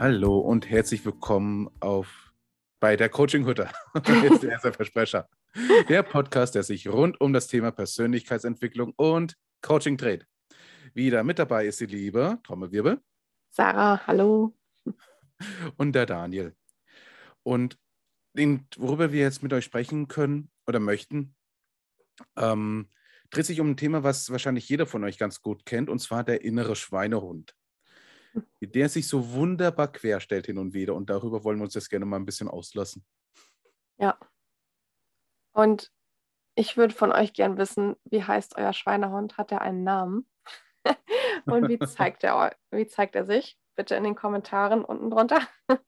Hallo und herzlich willkommen auf bei der Coaching Hütte. Jetzt der erste Versprecher. Der Podcast, der sich rund um das Thema Persönlichkeitsentwicklung und Coaching dreht. Wieder mit dabei ist die liebe Trommelwirbel. Sarah, hallo. Und der Daniel. Und den, worüber wir jetzt mit euch sprechen können oder möchten, ähm, dreht sich um ein Thema, was wahrscheinlich jeder von euch ganz gut kennt, und zwar der innere Schweinehund. Der sich so wunderbar querstellt hin und wieder. Und darüber wollen wir uns jetzt gerne mal ein bisschen auslassen. Ja. Und ich würde von euch gern wissen, wie heißt euer Schweinehund? Hat er einen Namen? und wie zeigt, er, wie zeigt er sich? Bitte in den Kommentaren unten drunter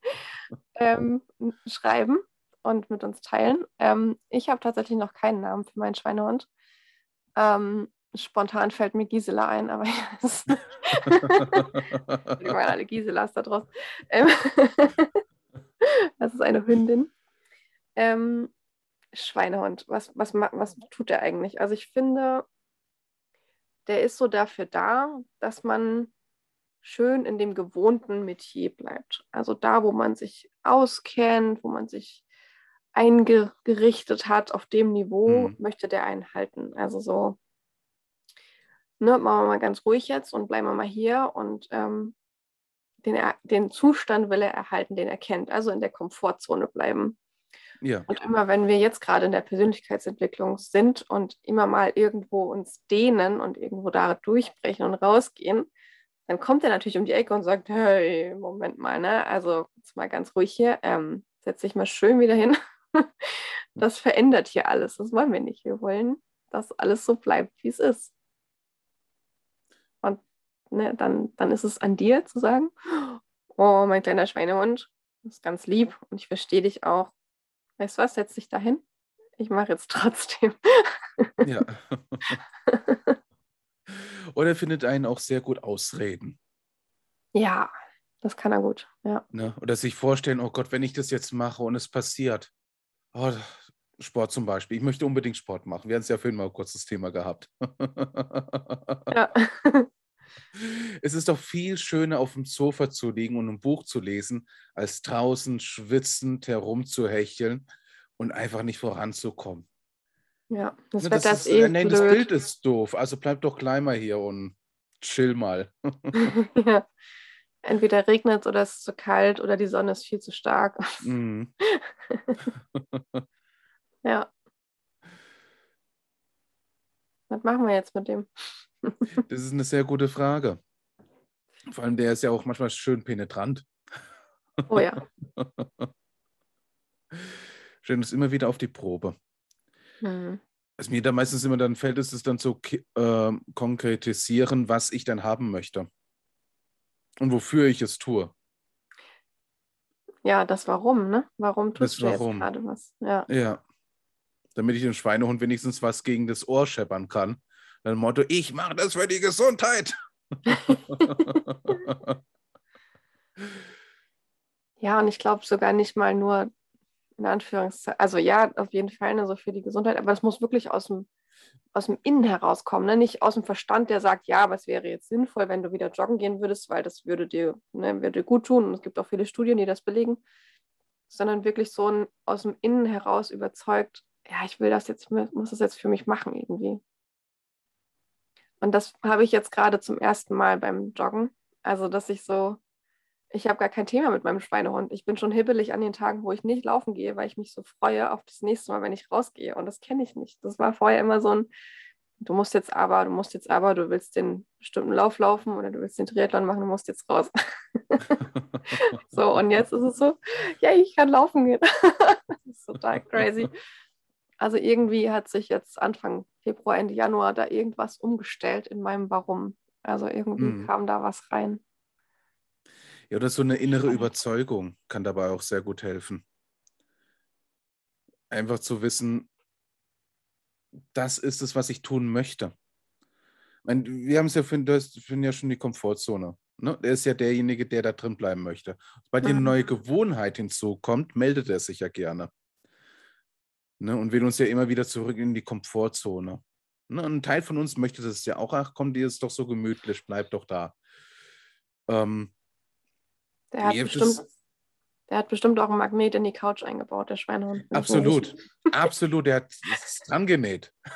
ähm, schreiben und mit uns teilen. Ähm, ich habe tatsächlich noch keinen Namen für meinen Schweinehund. Ähm, spontan fällt mir Gisela ein, aber ich meine, alle Giselas da draußen. Ähm, das ist eine Hündin. Ähm, Schweinehund, was, was, was tut der eigentlich? Also ich finde, der ist so dafür da, dass man schön in dem gewohnten Metier bleibt. Also da, wo man sich auskennt, wo man sich eingerichtet hat auf dem Niveau, mhm. möchte der einen halten. Also so, ne, machen wir mal ganz ruhig jetzt und bleiben wir mal hier und ähm, den, den Zustand will er erhalten, den er kennt, also in der Komfortzone bleiben. Ja. Und immer wenn wir jetzt gerade in der Persönlichkeitsentwicklung sind und immer mal irgendwo uns dehnen und irgendwo da durchbrechen und rausgehen, dann kommt er natürlich um die Ecke und sagt, hey, Moment mal, ne? Also jetzt mal ganz ruhig hier, ähm, setz dich mal schön wieder hin das verändert hier alles. Das wollen wir nicht. Wir wollen, dass alles so bleibt, wie es ist. Ne, dann, dann ist es an dir zu sagen, oh, mein kleiner Schweinehund, das ist ganz lieb und ich verstehe dich auch. Weißt du was, setz dich dahin. Ich mache jetzt trotzdem. ja. Oder findet einen auch sehr gut ausreden. Ja, das kann er gut. Ja. Ne? Oder sich vorstellen, oh Gott, wenn ich das jetzt mache und es passiert, Oh, Sport zum Beispiel. Ich möchte unbedingt Sport machen. Wir haben es ja vorhin mal ein kurzes Thema gehabt. Ja. Es ist doch viel schöner, auf dem Sofa zu liegen und ein Buch zu lesen, als draußen schwitzend herumzuhecheln und einfach nicht voranzukommen. Ja, das, ne, das Wetter ist, ist eh nein, das Bild ist doof. Also bleib doch gleich mal hier und chill mal. ja. Entweder regnet es oder es ist zu kalt oder die Sonne ist viel zu stark. Mhm. ja. Was machen wir jetzt mit dem? das ist eine sehr gute Frage. Vor allem, der ist ja auch manchmal schön penetrant. Oh ja. Stellen uns immer wieder auf die Probe. Mhm. Was mir da meistens immer dann fällt, ist es dann zu äh, konkretisieren, was ich dann haben möchte und wofür ich es tue. Ja, das Warum, ne? Warum tust das du warum. jetzt gerade was? Ja. ja. Damit ich dem Schweinehund wenigstens was gegen das Ohr scheppern kann. Dann Motto, ich mache das für die Gesundheit. Ja, und ich glaube sogar nicht mal nur in Anführungszeichen, also ja, auf jeden Fall ne, so für die Gesundheit, aber es muss wirklich aus dem aus dem Innen herauskommen, ne? nicht aus dem Verstand, der sagt, ja, aber es wäre jetzt sinnvoll, wenn du wieder joggen gehen würdest, weil das würde dir, ne, würde dir gut tun. Und es gibt auch viele Studien, die das belegen, sondern wirklich so ein, aus dem Innen heraus überzeugt, ja, ich will das jetzt, muss das jetzt für mich machen irgendwie. Und das habe ich jetzt gerade zum ersten Mal beim Joggen. Also, dass ich so ich habe gar kein Thema mit meinem Schweinehund. Ich bin schon hibbelig an den Tagen, wo ich nicht laufen gehe, weil ich mich so freue auf das nächste Mal, wenn ich rausgehe. Und das kenne ich nicht. Das war vorher immer so ein, du musst jetzt aber, du musst jetzt aber, du willst den bestimmten Lauf laufen oder du willst den Triathlon machen, du musst jetzt raus. so, und jetzt ist es so, ja, ich kann laufen gehen. das ist total crazy. Also irgendwie hat sich jetzt Anfang Februar, Ende Januar da irgendwas umgestellt in meinem Warum. Also irgendwie mhm. kam da was rein. Ja, oder so eine innere Überzeugung kann dabei auch sehr gut helfen. Einfach zu wissen, das ist es, was ich tun möchte. Ich meine, wir haben es ja, für, das finden ja schon die Komfortzone. Ne? Der ist ja derjenige, der da drin bleiben möchte. Sobald eine neue Gewohnheit hinzukommt, meldet er sich ja gerne. Ne? Und will uns ja immer wieder zurück in die Komfortzone. Ne? Ein Teil von uns möchte das ja auch, ach komm, dir ist doch so gemütlich, bleib doch da. Ähm, Der hat, bestimmt, der hat bestimmt auch einen Magnet in die Couch eingebaut, der Schweinehund. Absolut. Absolut. Der hat es dran genäht.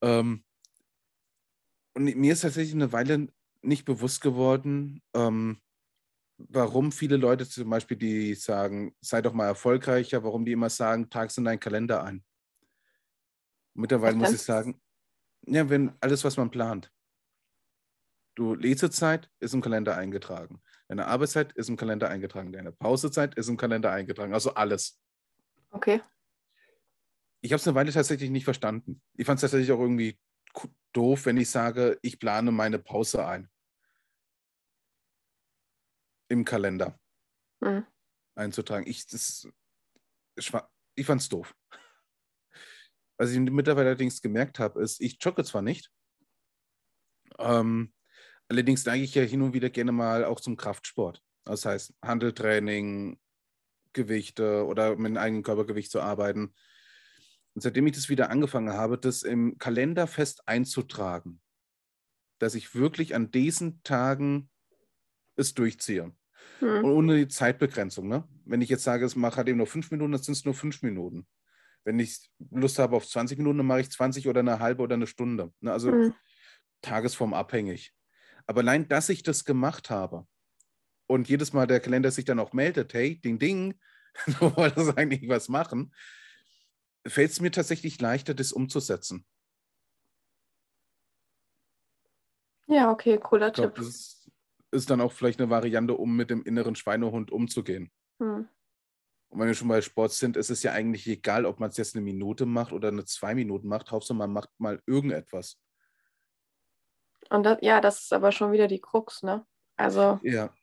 ähm, und mir ist tatsächlich eine Weile nicht bewusst geworden, ähm, warum viele Leute zum Beispiel, die sagen, sei doch mal erfolgreicher, warum die immer sagen, trag es in deinen Kalender ein. Mittlerweile muss ich sagen, ja, wenn alles, was man plant. Du Lesezeit ist im Kalender eingetragen. Deine Arbeitszeit ist im Kalender eingetragen. Deine Pausezeit ist im Kalender eingetragen. Also alles. Okay. Ich habe es eine Weile tatsächlich nicht verstanden. Ich fand es tatsächlich auch irgendwie doof, wenn ich sage, ich plane meine Pause ein. Im Kalender mhm. einzutragen. Ich, ich fand es doof. Was ich mittlerweile allerdings gemerkt habe, ist, ich jogge zwar nicht, ähm, allerdings neige ich ja hin und wieder gerne mal auch zum Kraftsport. Das heißt, Handeltraining, Gewichte oder mit dem eigenen Körpergewicht zu arbeiten. Und seitdem ich das wieder angefangen habe, das im Kalender fest einzutragen, dass ich wirklich an diesen Tagen es durchziehe. Hm. Und ohne die Zeitbegrenzung. Ne? Wenn ich jetzt sage, es mache halt eben nur fünf Minuten, dann sind es nur fünf Minuten. Wenn ich Lust habe auf 20 Minuten, dann mache ich 20 oder eine halbe oder eine Stunde. Ne? Also hm. tagesformabhängig. Aber allein, dass ich das gemacht habe und jedes Mal der Kalender sich dann auch meldet, hey, ding, ding, du wolltest eigentlich was machen, fällt es mir tatsächlich leichter, das umzusetzen. Ja, okay, cooler glaub, Tipp. Das ist dann auch vielleicht eine Variante, um mit dem inneren Schweinehund umzugehen. Hm. Und wenn wir schon bei Sport sind, ist es ja eigentlich egal, ob man es jetzt eine Minute macht oder eine zwei Minuten macht. Hauptsache, man macht mal irgendetwas. Und das, ja, das ist aber schon wieder die Krux, ne? Also. Ja.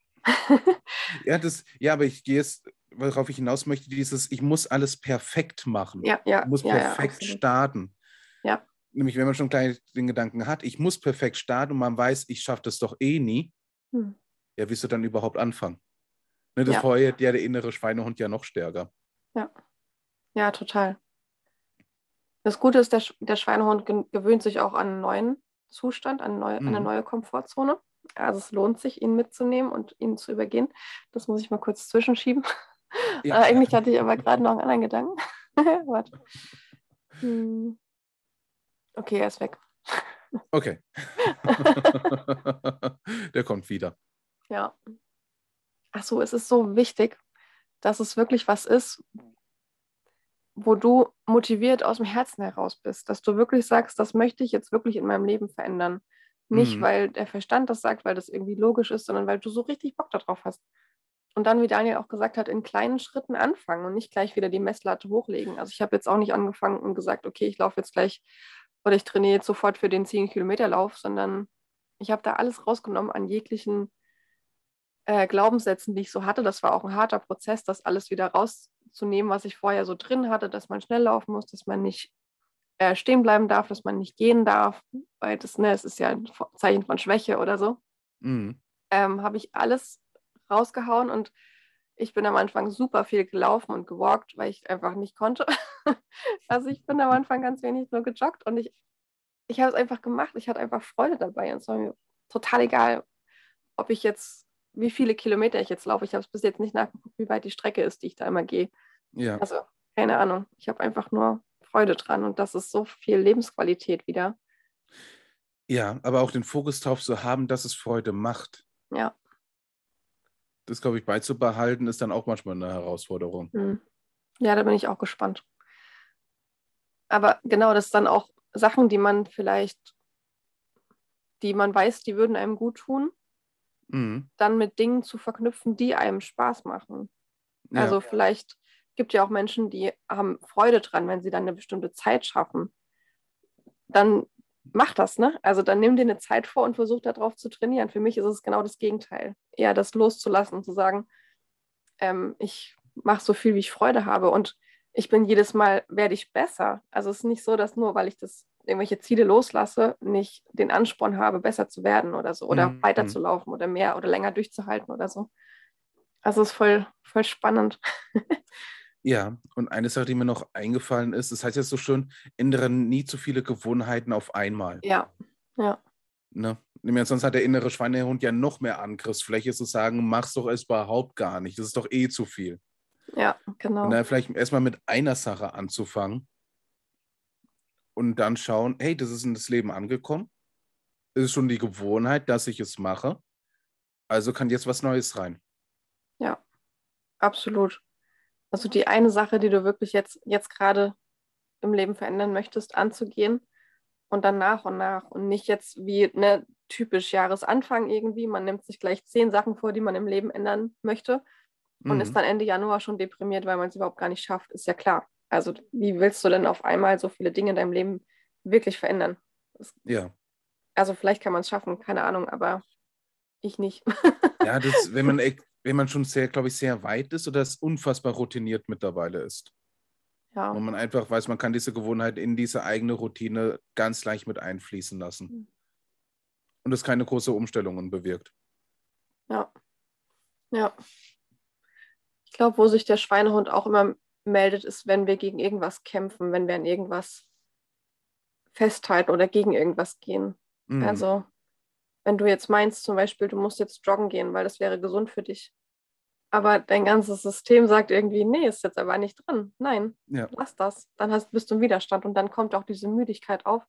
ja, das, ja, aber ich gehe jetzt worauf ich hinaus möchte, dieses, ich muss alles perfekt machen. Ja, ja. Ich muss ja, perfekt ja, starten. Ja. Nämlich, wenn man schon gleich den Gedanken hat, ich muss perfekt starten und man weiß, ich schaffe das doch eh nie, hm. ja, wie du dann überhaupt anfangen? Ne, das ja. feuert ja der innere Schweinehund ja noch stärker. Ja. Ja, total. Das Gute ist, der, der Schweinehund gewöhnt sich auch an einen neuen Zustand, an, neu, mhm. eine neue Komfortzone. Also es lohnt sich, ihn mitzunehmen und ihn zu übergehen. Das muss ich mal kurz zwischenschieben. Ja. Äh, eigentlich hatte ich aber gerade noch einen anderen Gedanken. Warte. Hm. Okay, er ist weg. Okay. Der kommt wieder. Ja. Ach so, es ist so wichtig, dass es wirklich was ist, wo du motiviert aus dem Herzen heraus bist, dass du wirklich sagst, das möchte ich jetzt wirklich in meinem Leben verändern. Nicht, mhm. weil der Verstand das sagt, weil das irgendwie logisch ist, sondern weil du so richtig Bock darauf hast. Und dann, wie Daniel auch gesagt hat, in kleinen Schritten anfangen und nicht gleich wieder die Messlatte hochlegen. Also ich habe jetzt auch nicht angefangen und gesagt, okay, ich laufe jetzt gleich oder ich trainiere jetzt sofort für den 10-Kilometer-Lauf, sondern ich habe da alles rausgenommen an jeglichen äh, Glaubenssätzen, die ich so hatte. Das war auch ein harter Prozess, das alles wieder rauszunehmen, was ich vorher so drin hatte, dass man schnell laufen muss, dass man nicht äh, stehen bleiben darf, dass man nicht gehen darf, weil das, ne, es ist ja ein Zeichen von Schwäche oder so. Mhm. Ähm, habe ich alles rausgehauen und ich bin am Anfang super viel gelaufen und gewalkt, weil ich einfach nicht konnte. also ich bin am Anfang ganz wenig nur gejoggt und ich, ich habe es einfach gemacht. Ich hatte einfach Freude dabei und es war mir total egal, ob ich jetzt, wie viele Kilometer ich jetzt laufe. Ich habe es bis jetzt nicht nachgeguckt, wie weit die Strecke ist, die ich da immer gehe. Ja. Also keine Ahnung. Ich habe einfach nur Freude dran und das ist so viel Lebensqualität wieder. Ja, aber auch den Fokus darauf zu haben, dass es Freude macht. Ja. Das, glaube ich, beizubehalten, ist dann auch manchmal eine Herausforderung. Hm. Ja, da bin ich auch gespannt. Aber genau, das sind dann auch Sachen, die man vielleicht, die man weiß, die würden einem gut tun, mhm. dann mit Dingen zu verknüpfen, die einem Spaß machen. Ja. Also vielleicht gibt ja auch Menschen, die haben Freude dran, wenn sie dann eine bestimmte Zeit schaffen. Dann mach das, ne? Also dann nimm dir eine Zeit vor und versuch darauf zu trainieren. Für mich ist es genau das Gegenteil. Eher das loszulassen und zu sagen, ähm, ich mache so viel, wie ich Freude habe und ich bin jedes Mal, werde ich besser. Also es ist nicht so, dass nur, weil ich das irgendwelche Ziele loslasse, nicht den Ansporn habe, besser zu werden oder so oder mhm. weiterzulaufen oder mehr oder länger durchzuhalten oder so. Also es ist voll, voll spannend. Ja, und eine Sache, die mir noch eingefallen ist, das heißt ja so schön, ändere nie zu viele Gewohnheiten auf einmal. Ja, ja. Ne? Sonst hat der innere Schweinehund ja noch mehr Angriffsfläche zu sagen, mach's doch es überhaupt gar nicht. Das ist doch eh zu viel. Ja, genau. Und dann vielleicht erstmal mit einer Sache anzufangen und dann schauen, hey, das ist in das Leben angekommen. Es ist schon die Gewohnheit, dass ich es mache. Also kann jetzt was Neues rein. Ja, absolut. Also die eine Sache, die du wirklich jetzt, jetzt gerade im Leben verändern möchtest, anzugehen und dann nach und nach und nicht jetzt wie ne, typisch Jahresanfang irgendwie. Man nimmt sich gleich zehn Sachen vor, die man im Leben ändern möchte und mhm. ist dann Ende Januar schon deprimiert, weil man es überhaupt gar nicht schafft, ist ja klar. Also wie willst du denn auf einmal so viele Dinge in deinem Leben wirklich verändern? Das, ja. Also vielleicht kann man es schaffen, keine Ahnung, aber ich nicht. ja, das, wenn man, wenn man schon sehr, glaube ich, sehr weit ist oder es unfassbar routiniert mittlerweile ist. Ja. Wo man einfach weiß, man kann diese Gewohnheit in diese eigene Routine ganz leicht mit einfließen lassen. Mhm. Und es keine große Umstellungen bewirkt. Ja. Ja. Ich glaube, wo sich der Schweinehund auch immer meldet, ist, wenn wir gegen irgendwas kämpfen, wenn wir an irgendwas festhalten oder gegen irgendwas gehen. Mhm. Also, wenn du jetzt meinst, zum Beispiel, du musst jetzt joggen gehen, weil das wäre gesund für dich, aber dein ganzes System sagt irgendwie, nee, ist jetzt aber nicht drin. Nein, ja. lass das. Dann hast, bist du im Widerstand und dann kommt auch diese Müdigkeit auf,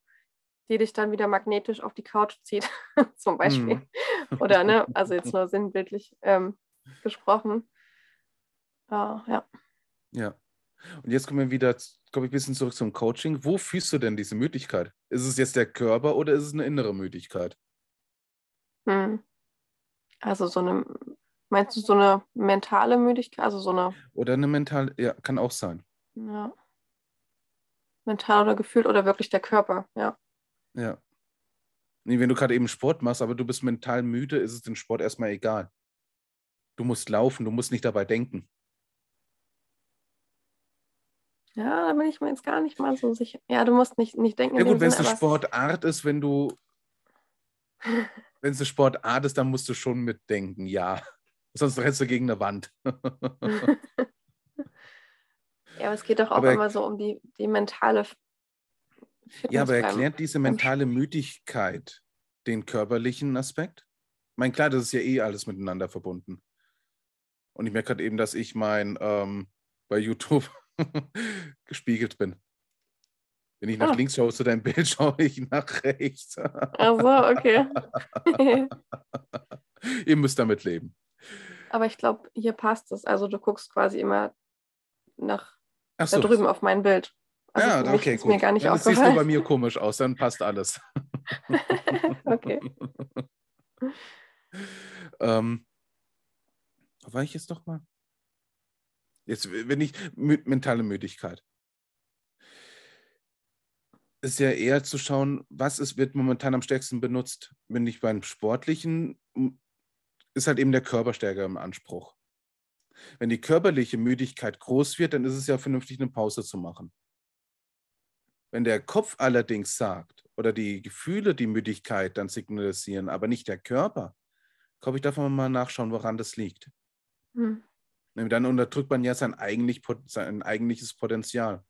die dich dann wieder magnetisch auf die Couch zieht, zum Beispiel. Mhm. Oder, ne, also jetzt nur sinnbildlich ähm, gesprochen. Uh, ja. Ja. Und jetzt kommen wir wieder, komme ich ein bisschen zurück zum Coaching. Wo fühlst du denn diese Müdigkeit? Ist es jetzt der Körper oder ist es eine innere Müdigkeit? Hm. Also so eine Meinst du so eine mentale Müdigkeit? Also so eine. Oder eine mentale, ja, kann auch sein. Ja. Mental oder gefühlt oder wirklich der Körper, ja. Ja. Nee, wenn du gerade eben Sport machst, aber du bist mental müde, ist es dem Sport erstmal egal. Du musst laufen, du musst nicht dabei denken. Ja, da bin ich mir jetzt gar nicht mal so sicher. Ja, du musst nicht, nicht denken. Ja gut, wenn es eine Sportart ist, wenn du, wenn es eine Sportart ist, dann musst du schon mitdenken, ja. Sonst rennst du gegen eine Wand. ja, aber es geht doch auch aber immer so um die, die mentale Fitness Ja, aber erklärt diese mentale Müdigkeit den körperlichen Aspekt? Ich meine, klar, das ist ja eh alles miteinander verbunden. Und ich merke gerade eben, dass ich mein ähm, bei YouTube gespiegelt bin. Wenn ich nach ah. links schaue zu deinem Bild, schaue ich nach rechts. Ach so, okay. Ihr müsst damit leben. Aber ich glaube, hier passt es. Also du guckst quasi immer nach so. da drüben auf mein Bild. Also ja, okay, gut. Mir gar nicht das siehst du bei mir komisch aus, dann passt alles. okay. ähm, war ich jetzt doch mal? Jetzt, wenn ich mentale Müdigkeit. Ist ja eher zu schauen, was ist, wird momentan am stärksten benutzt. Wenn ich beim Sportlichen ist halt eben der Körper stärker im Anspruch. Wenn die körperliche Müdigkeit groß wird, dann ist es ja vernünftig, eine Pause zu machen. Wenn der Kopf allerdings sagt oder die Gefühle die Müdigkeit dann signalisieren, aber nicht der Körper, glaube ich, darf man mal nachschauen, woran das liegt. Hm. Dann unterdrückt man ja sein, eigentlich, sein eigentliches Potenzial.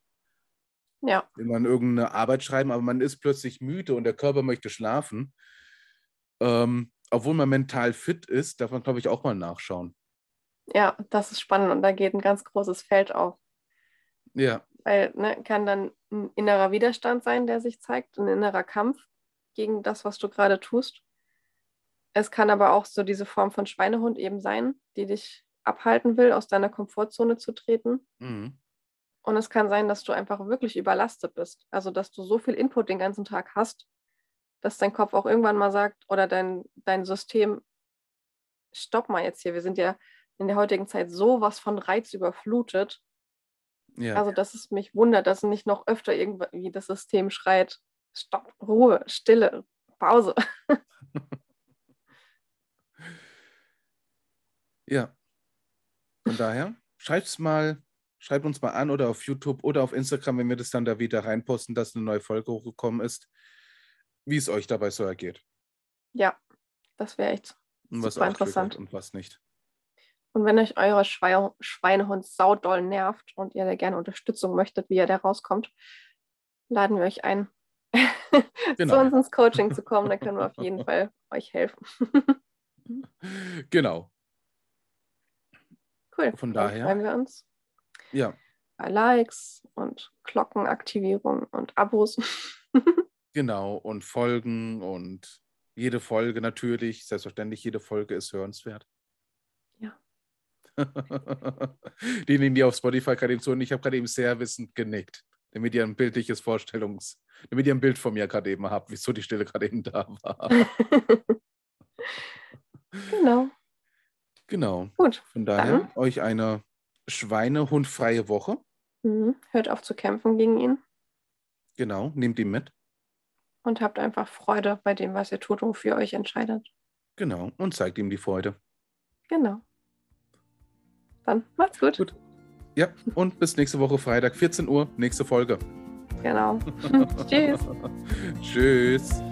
Ja. Will man irgendeine Arbeit schreiben, aber man ist plötzlich müde und der Körper möchte schlafen. Ähm, obwohl man mental fit ist, darf man, glaube ich, auch mal nachschauen. Ja, das ist spannend und da geht ein ganz großes Feld auf. Ja. Weil ne, kann dann ein innerer Widerstand sein, der sich zeigt, ein innerer Kampf gegen das, was du gerade tust. Es kann aber auch so diese Form von Schweinehund eben sein, die dich abhalten will, aus deiner Komfortzone zu treten. Mhm. Und es kann sein, dass du einfach wirklich überlastet bist. Also, dass du so viel Input den ganzen Tag hast, dass dein Kopf auch irgendwann mal sagt oder dein, dein System, stopp mal jetzt hier, wir sind ja in der heutigen Zeit sowas von Reiz überflutet. Ja. Also, dass es mich wundert, dass nicht noch öfter irgendwie das System schreit, stopp, Ruhe, Stille, Pause. ja. Von daher, schreibt mal, schreibt uns mal an oder auf YouTube oder auf Instagram, wenn wir das dann da wieder reinposten, dass eine neue Folge hochgekommen ist wie es euch dabei so ergeht. Ja, das wäre echt und was super interessant. Und was nicht. Und wenn euch euer Schwein Schweinehund saudoll nervt und ihr da gerne Unterstützung möchtet, wie ihr da rauskommt, laden wir euch ein, genau. zu uns ins Coaching zu kommen, dann können wir auf jeden Fall euch helfen. genau. Cool. Von daher. freuen wir uns. Ja. Bei Likes und Glockenaktivierung und Abos. genau. Und Folgen und jede Folge natürlich. Selbstverständlich, jede Folge ist hörenswert. Ja. Diejenigen, die auf Spotify gerade eben zuhören, ich habe gerade eben sehr wissend genickt, damit ihr ein bildliches Vorstellungs-, damit ihr ein Bild von mir gerade eben habt, wieso die Stille gerade eben da war. genau. Genau. Gut. Von daher dann. euch eine schweinehundfreie Woche. Mhm. Hört auf zu kämpfen gegen ihn. Genau, nehmt ihn mit. Und habt einfach Freude bei dem, was ihr tut und für euch entscheidet. Genau, und zeigt ihm die Freude. Genau. Dann macht's gut. gut. Ja, und bis nächste Woche Freitag, 14 Uhr, nächste Folge. Genau. Tschüss. Tschüss.